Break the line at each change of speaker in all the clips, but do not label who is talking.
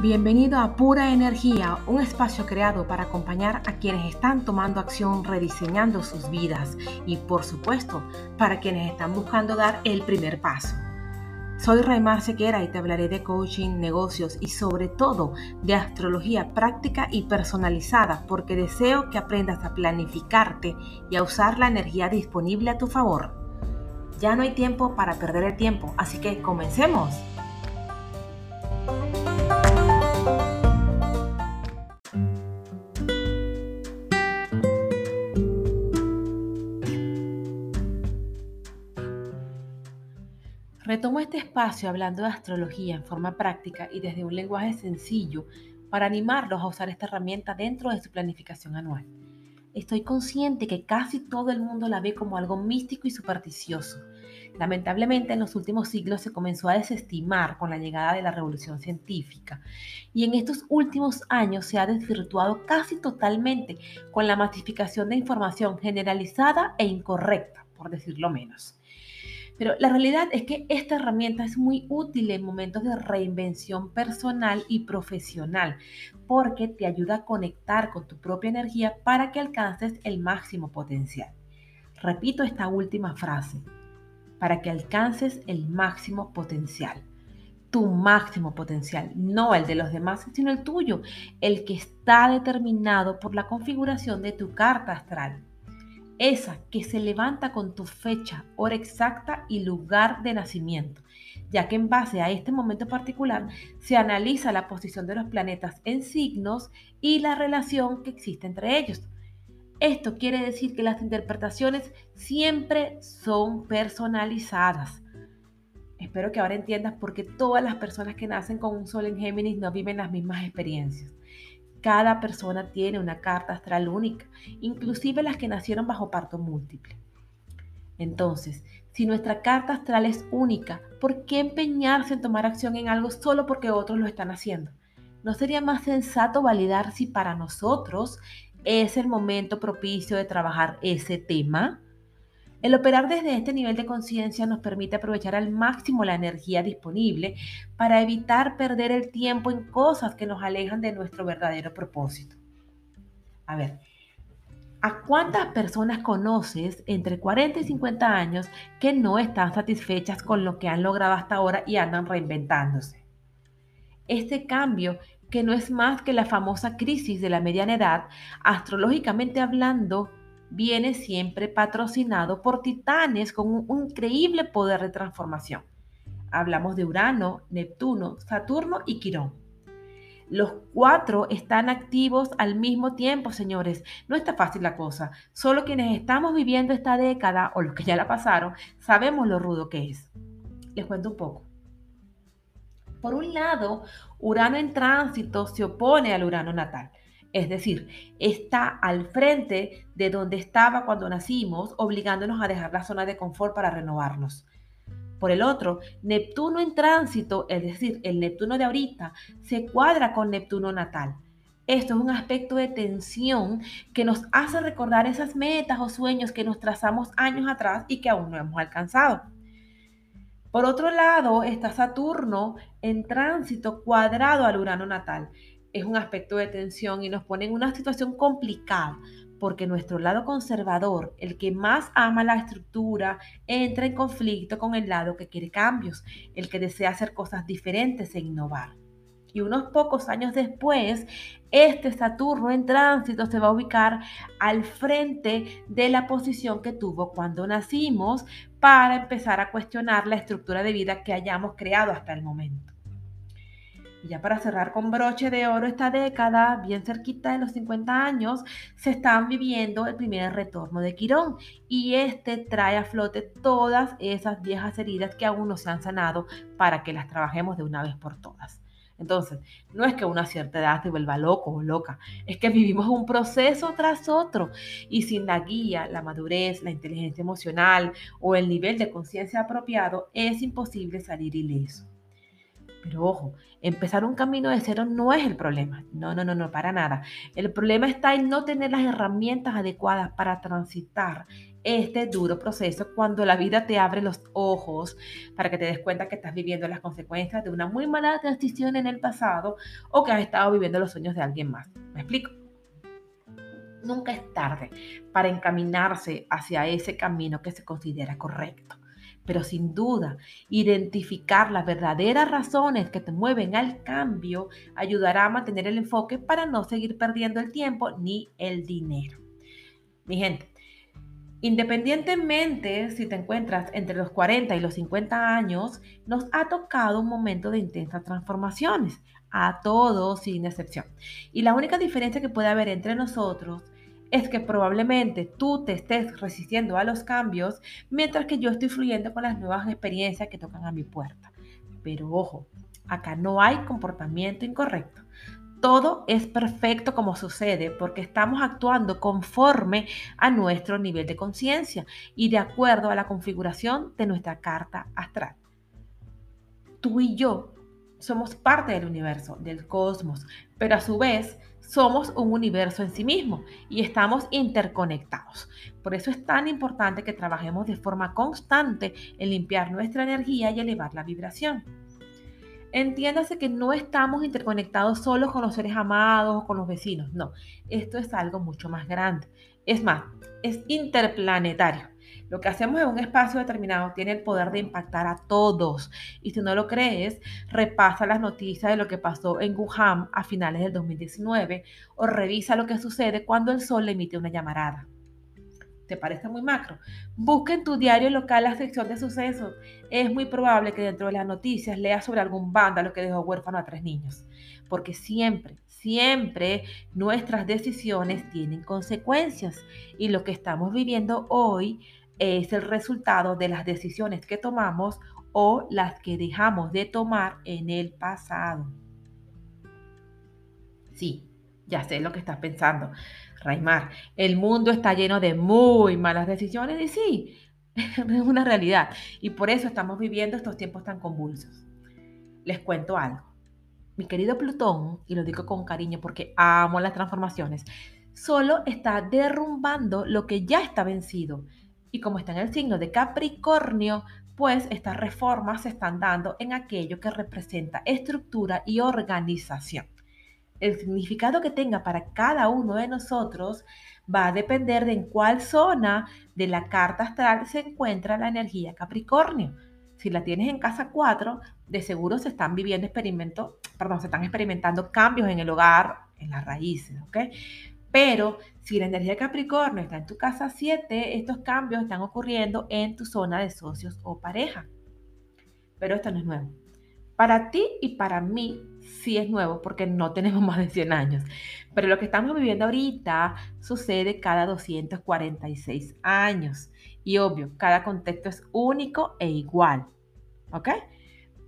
Bienvenido a Pura Energía, un espacio creado para acompañar a quienes están tomando acción rediseñando sus vidas y por supuesto para quienes están buscando dar el primer paso. Soy Raymar Sequera y te hablaré de coaching, negocios y sobre todo de astrología práctica y personalizada porque deseo que aprendas a planificarte y a usar la energía disponible a tu favor. Ya no hay tiempo para perder el tiempo, así que comencemos. Este espacio hablando de astrología en forma práctica y desde un lenguaje sencillo para animarlos a usar esta herramienta dentro de su planificación anual. Estoy consciente que casi todo el mundo la ve como algo místico y supersticioso. Lamentablemente en los últimos siglos se comenzó a desestimar con la llegada de la revolución científica y en estos últimos años se ha desvirtuado casi totalmente con la masificación de información generalizada e incorrecta, por decirlo menos. Pero la realidad es que esta herramienta es muy útil en momentos de reinvención personal y profesional porque te ayuda a conectar con tu propia energía para que alcances el máximo potencial. Repito esta última frase, para que alcances el máximo potencial. Tu máximo potencial, no el de los demás, sino el tuyo, el que está determinado por la configuración de tu carta astral esa que se levanta con tu fecha, hora exacta y lugar de nacimiento, ya que en base a este momento particular se analiza la posición de los planetas en signos y la relación que existe entre ellos. Esto quiere decir que las interpretaciones siempre son personalizadas. Espero que ahora entiendas por qué todas las personas que nacen con un sol en Géminis no viven las mismas experiencias. Cada persona tiene una carta astral única, inclusive las que nacieron bajo parto múltiple. Entonces, si nuestra carta astral es única, ¿por qué empeñarse en tomar acción en algo solo porque otros lo están haciendo? ¿No sería más sensato validar si para nosotros es el momento propicio de trabajar ese tema? El operar desde este nivel de conciencia nos permite aprovechar al máximo la energía disponible para evitar perder el tiempo en cosas que nos alejan de nuestro verdadero propósito. A ver, ¿a cuántas personas conoces entre 40 y 50 años que no están satisfechas con lo que han logrado hasta ahora y andan reinventándose? Este cambio que no es más que la famosa crisis de la mediana edad, astrológicamente hablando, viene siempre patrocinado por titanes con un increíble poder de transformación. Hablamos de Urano, Neptuno, Saturno y Quirón. Los cuatro están activos al mismo tiempo, señores. No está fácil la cosa. Solo quienes estamos viviendo esta década o los que ya la pasaron sabemos lo rudo que es. Les cuento un poco. Por un lado, Urano en tránsito se opone al Urano natal. Es decir, está al frente de donde estaba cuando nacimos, obligándonos a dejar la zona de confort para renovarnos. Por el otro, Neptuno en tránsito, es decir, el Neptuno de ahorita, se cuadra con Neptuno natal. Esto es un aspecto de tensión que nos hace recordar esas metas o sueños que nos trazamos años atrás y que aún no hemos alcanzado. Por otro lado, está Saturno en tránsito cuadrado al Urano natal es un aspecto de tensión y nos pone en una situación complicada porque nuestro lado conservador, el que más ama la estructura, entra en conflicto con el lado que quiere cambios, el que desea hacer cosas diferentes e innovar. Y unos pocos años después, este Saturno en tránsito se va a ubicar al frente de la posición que tuvo cuando nacimos para empezar a cuestionar la estructura de vida que hayamos creado hasta el momento. Y ya para cerrar con broche de oro esta década, bien cerquita de los 50 años, se están viviendo el primer retorno de Quirón y este trae a flote todas esas viejas heridas que aún no se han sanado para que las trabajemos de una vez por todas. Entonces, no es que una cierta edad se vuelva loco o loca, es que vivimos un proceso tras otro y sin la guía, la madurez, la inteligencia emocional o el nivel de conciencia apropiado, es imposible salir ileso. Pero ojo, empezar un camino de cero no es el problema. No, no, no, no, para nada. El problema está en no tener las herramientas adecuadas para transitar este duro proceso cuando la vida te abre los ojos para que te des cuenta que estás viviendo las consecuencias de una muy mala decisión en el pasado o que has estado viviendo los sueños de alguien más. ¿Me explico? Nunca es tarde para encaminarse hacia ese camino que se considera correcto. Pero sin duda, identificar las verdaderas razones que te mueven al cambio ayudará a mantener el enfoque para no seguir perdiendo el tiempo ni el dinero. Mi gente, Independientemente si te encuentras entre los 40 y los 50 años, nos ha tocado un momento de intensas transformaciones, a todos sin excepción. Y la única diferencia que puede haber entre nosotros es que probablemente tú te estés resistiendo a los cambios mientras que yo estoy fluyendo con las nuevas experiencias que tocan a mi puerta. Pero ojo, acá no hay comportamiento incorrecto. Todo es perfecto como sucede porque estamos actuando conforme a nuestro nivel de conciencia y de acuerdo a la configuración de nuestra carta astral. Tú y yo somos parte del universo, del cosmos, pero a su vez somos un universo en sí mismo y estamos interconectados. Por eso es tan importante que trabajemos de forma constante en limpiar nuestra energía y elevar la vibración. Entiéndase que no estamos interconectados solo con los seres amados o con los vecinos, no, esto es algo mucho más grande. Es más, es interplanetario. Lo que hacemos en un espacio determinado tiene el poder de impactar a todos. Y si no lo crees, repasa las noticias de lo que pasó en Wuhan a finales del 2019 o revisa lo que sucede cuando el sol emite una llamarada te parece muy macro, busca en tu diario local la sección de sucesos. Es muy probable que dentro de las noticias leas sobre algún vándalo que dejó huérfano a tres niños. Porque siempre, siempre nuestras decisiones tienen consecuencias. Y lo que estamos viviendo hoy es el resultado de las decisiones que tomamos o las que dejamos de tomar en el pasado. Sí, ya sé lo que estás pensando. Raimar, el mundo está lleno de muy malas decisiones y sí, es una realidad. Y por eso estamos viviendo estos tiempos tan convulsos. Les cuento algo. Mi querido Plutón, y lo digo con cariño porque amo las transformaciones, solo está derrumbando lo que ya está vencido. Y como está en el signo de Capricornio, pues estas reformas se están dando en aquello que representa estructura y organización el significado que tenga para cada uno de nosotros va a depender de en cuál zona de la carta astral se encuentra la energía Capricornio. Si la tienes en casa 4, de seguro se están viviendo experimentos, perdón, se están experimentando cambios en el hogar, en las raíces, ¿ok? Pero si la energía Capricornio está en tu casa 7, estos cambios están ocurriendo en tu zona de socios o pareja. Pero esto no es nuevo. Para ti y para mí sí es nuevo porque no tenemos más de 100 años. Pero lo que estamos viviendo ahorita sucede cada 246 años. Y obvio, cada contexto es único e igual. ¿Ok?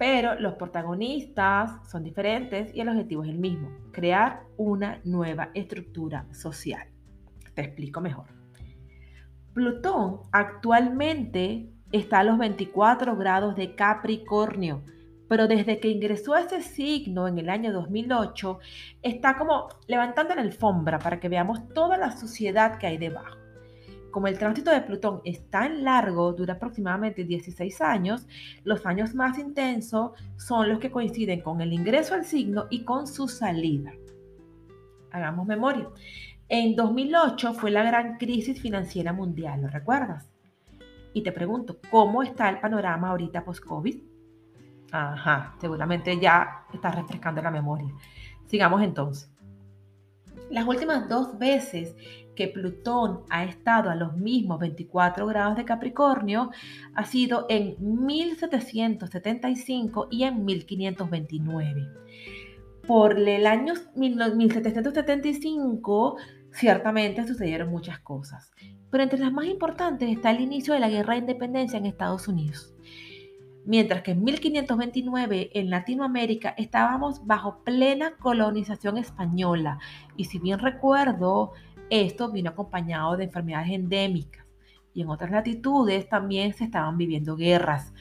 Pero los protagonistas son diferentes y el objetivo es el mismo, crear una nueva estructura social. Te explico mejor. Plutón actualmente está a los 24 grados de Capricornio pero desde que ingresó a ese signo en el año 2008, está como levantando la alfombra para que veamos toda la suciedad que hay debajo. Como el tránsito de Plutón es tan largo, dura aproximadamente 16 años, los años más intensos son los que coinciden con el ingreso al signo y con su salida. Hagamos memoria. En 2008 fue la gran crisis financiera mundial, ¿lo recuerdas? Y te pregunto, ¿cómo está el panorama ahorita post-COVID? Ajá, seguramente ya está refrescando la memoria. Sigamos entonces. Las últimas dos veces que Plutón ha estado a los mismos 24 grados de Capricornio ha sido en 1775 y en 1529. Por el año 1775 ciertamente sucedieron muchas cosas, pero entre las más importantes está el inicio de la Guerra de Independencia en Estados Unidos mientras que en 1529 en Latinoamérica estábamos bajo plena colonización española y si bien recuerdo, esto vino acompañado de enfermedades endémicas y en otras latitudes también se estaban viviendo guerras.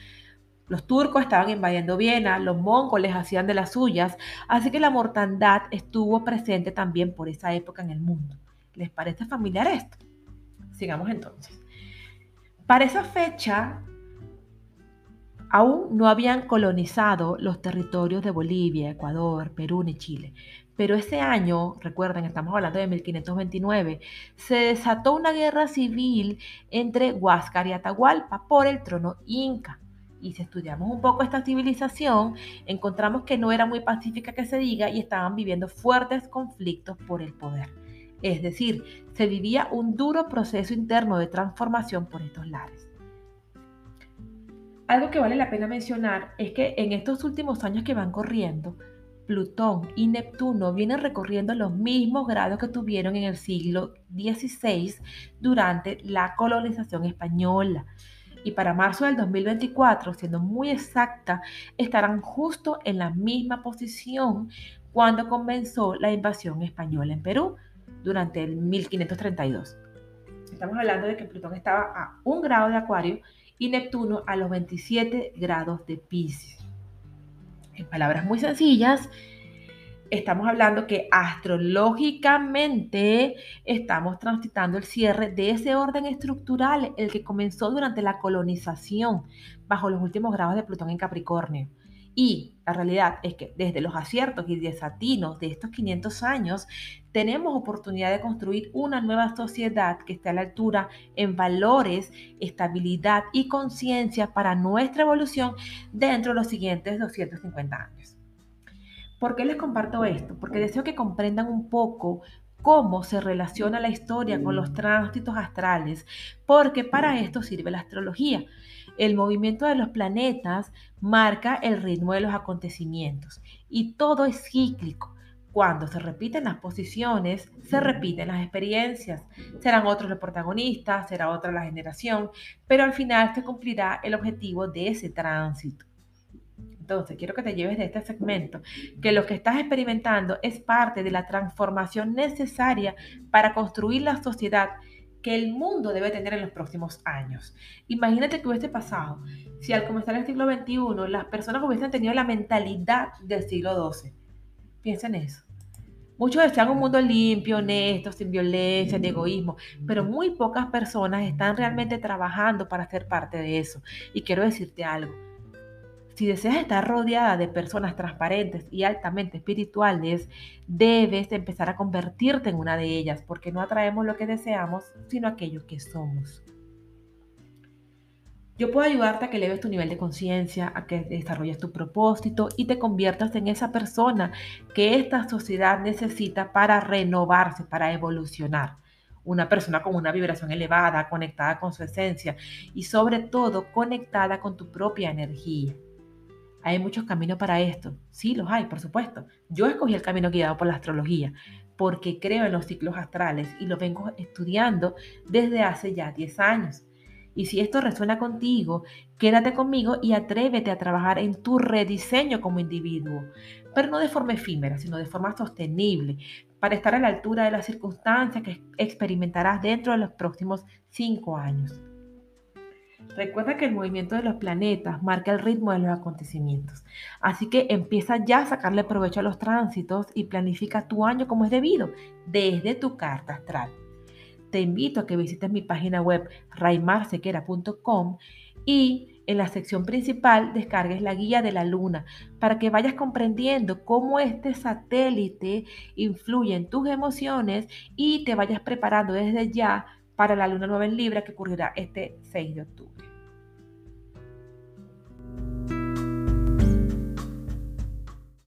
Los turcos estaban invadiendo Viena, los mongoles hacían de las suyas, así que la mortandad estuvo presente también por esa época en el mundo. ¿Les parece familiar esto? Sigamos entonces. Para esa fecha, aún no habían colonizado los territorios de Bolivia, Ecuador, Perú ni Chile. Pero ese año, recuerden, estamos hablando de 1529, se desató una guerra civil entre Huáscar y Atahualpa por el trono inca. Y si estudiamos un poco esta civilización, encontramos que no era muy pacífica que se diga y estaban viviendo fuertes conflictos por el poder. Es decir, se vivía un duro proceso interno de transformación por estos lares. Algo que vale la pena mencionar es que en estos últimos años que van corriendo, Plutón y Neptuno vienen recorriendo los mismos grados que tuvieron en el siglo XVI durante la colonización española. Y para marzo del 2024, siendo muy exacta, estarán justo en la misma posición cuando comenzó la invasión española en Perú durante el 1532. Estamos hablando de que Plutón estaba a un grado de Acuario y Neptuno a los 27 grados de Pisces. En palabras muy sencillas, estamos hablando que astrológicamente estamos transitando el cierre de ese orden estructural, el que comenzó durante la colonización bajo los últimos grados de Plutón en Capricornio. Y la realidad es que desde los aciertos y desatinos de estos 500 años, tenemos oportunidad de construir una nueva sociedad que esté a la altura en valores, estabilidad y conciencia para nuestra evolución dentro de los siguientes 250 años. ¿Por qué les comparto esto? Porque deseo que comprendan un poco cómo se relaciona la historia con los tránsitos astrales, porque para esto sirve la astrología. El movimiento de los planetas marca el ritmo de los acontecimientos y todo es cíclico. Cuando se repiten las posiciones, se repiten las experiencias. Serán otros los protagonistas, será otra la generación, pero al final se cumplirá el objetivo de ese tránsito. Entonces, quiero que te lleves de este segmento que lo que estás experimentando es parte de la transformación necesaria para construir la sociedad que el mundo debe tener en los próximos años. Imagínate que hubiese pasado si al comenzar el siglo XXI las personas hubiesen tenido la mentalidad del siglo XII. Piensa en eso. Muchos desean un mundo limpio, honesto, sin violencia, ni egoísmo, pero muy pocas personas están realmente trabajando para ser parte de eso. Y quiero decirte algo si deseas estar rodeada de personas transparentes y altamente espirituales, debes empezar a convertirte en una de ellas, porque no atraemos lo que deseamos, sino aquello que somos. Yo puedo ayudarte a que eleves tu nivel de conciencia, a que desarrolles tu propósito y te conviertas en esa persona que esta sociedad necesita para renovarse, para evolucionar. Una persona con una vibración elevada, conectada con su esencia y sobre todo conectada con tu propia energía. Hay muchos caminos para esto. Sí, los hay, por supuesto. Yo escogí el camino guiado por la astrología porque creo en los ciclos astrales y lo vengo estudiando desde hace ya 10 años. Y si esto resuena contigo, quédate conmigo y atrévete a trabajar en tu rediseño como individuo, pero no de forma efímera, sino de forma sostenible, para estar a la altura de las circunstancias que experimentarás dentro de los próximos 5 años. Recuerda que el movimiento de los planetas marca el ritmo de los acontecimientos, así que empieza ya a sacarle provecho a los tránsitos y planifica tu año como es debido, desde tu carta astral. Te invito a que visites mi página web raimarsequera.com y en la sección principal descargues la guía de la luna para que vayas comprendiendo cómo este satélite influye en tus emociones y te vayas preparando desde ya para la luna nueva en Libra que ocurrirá este 6 de octubre.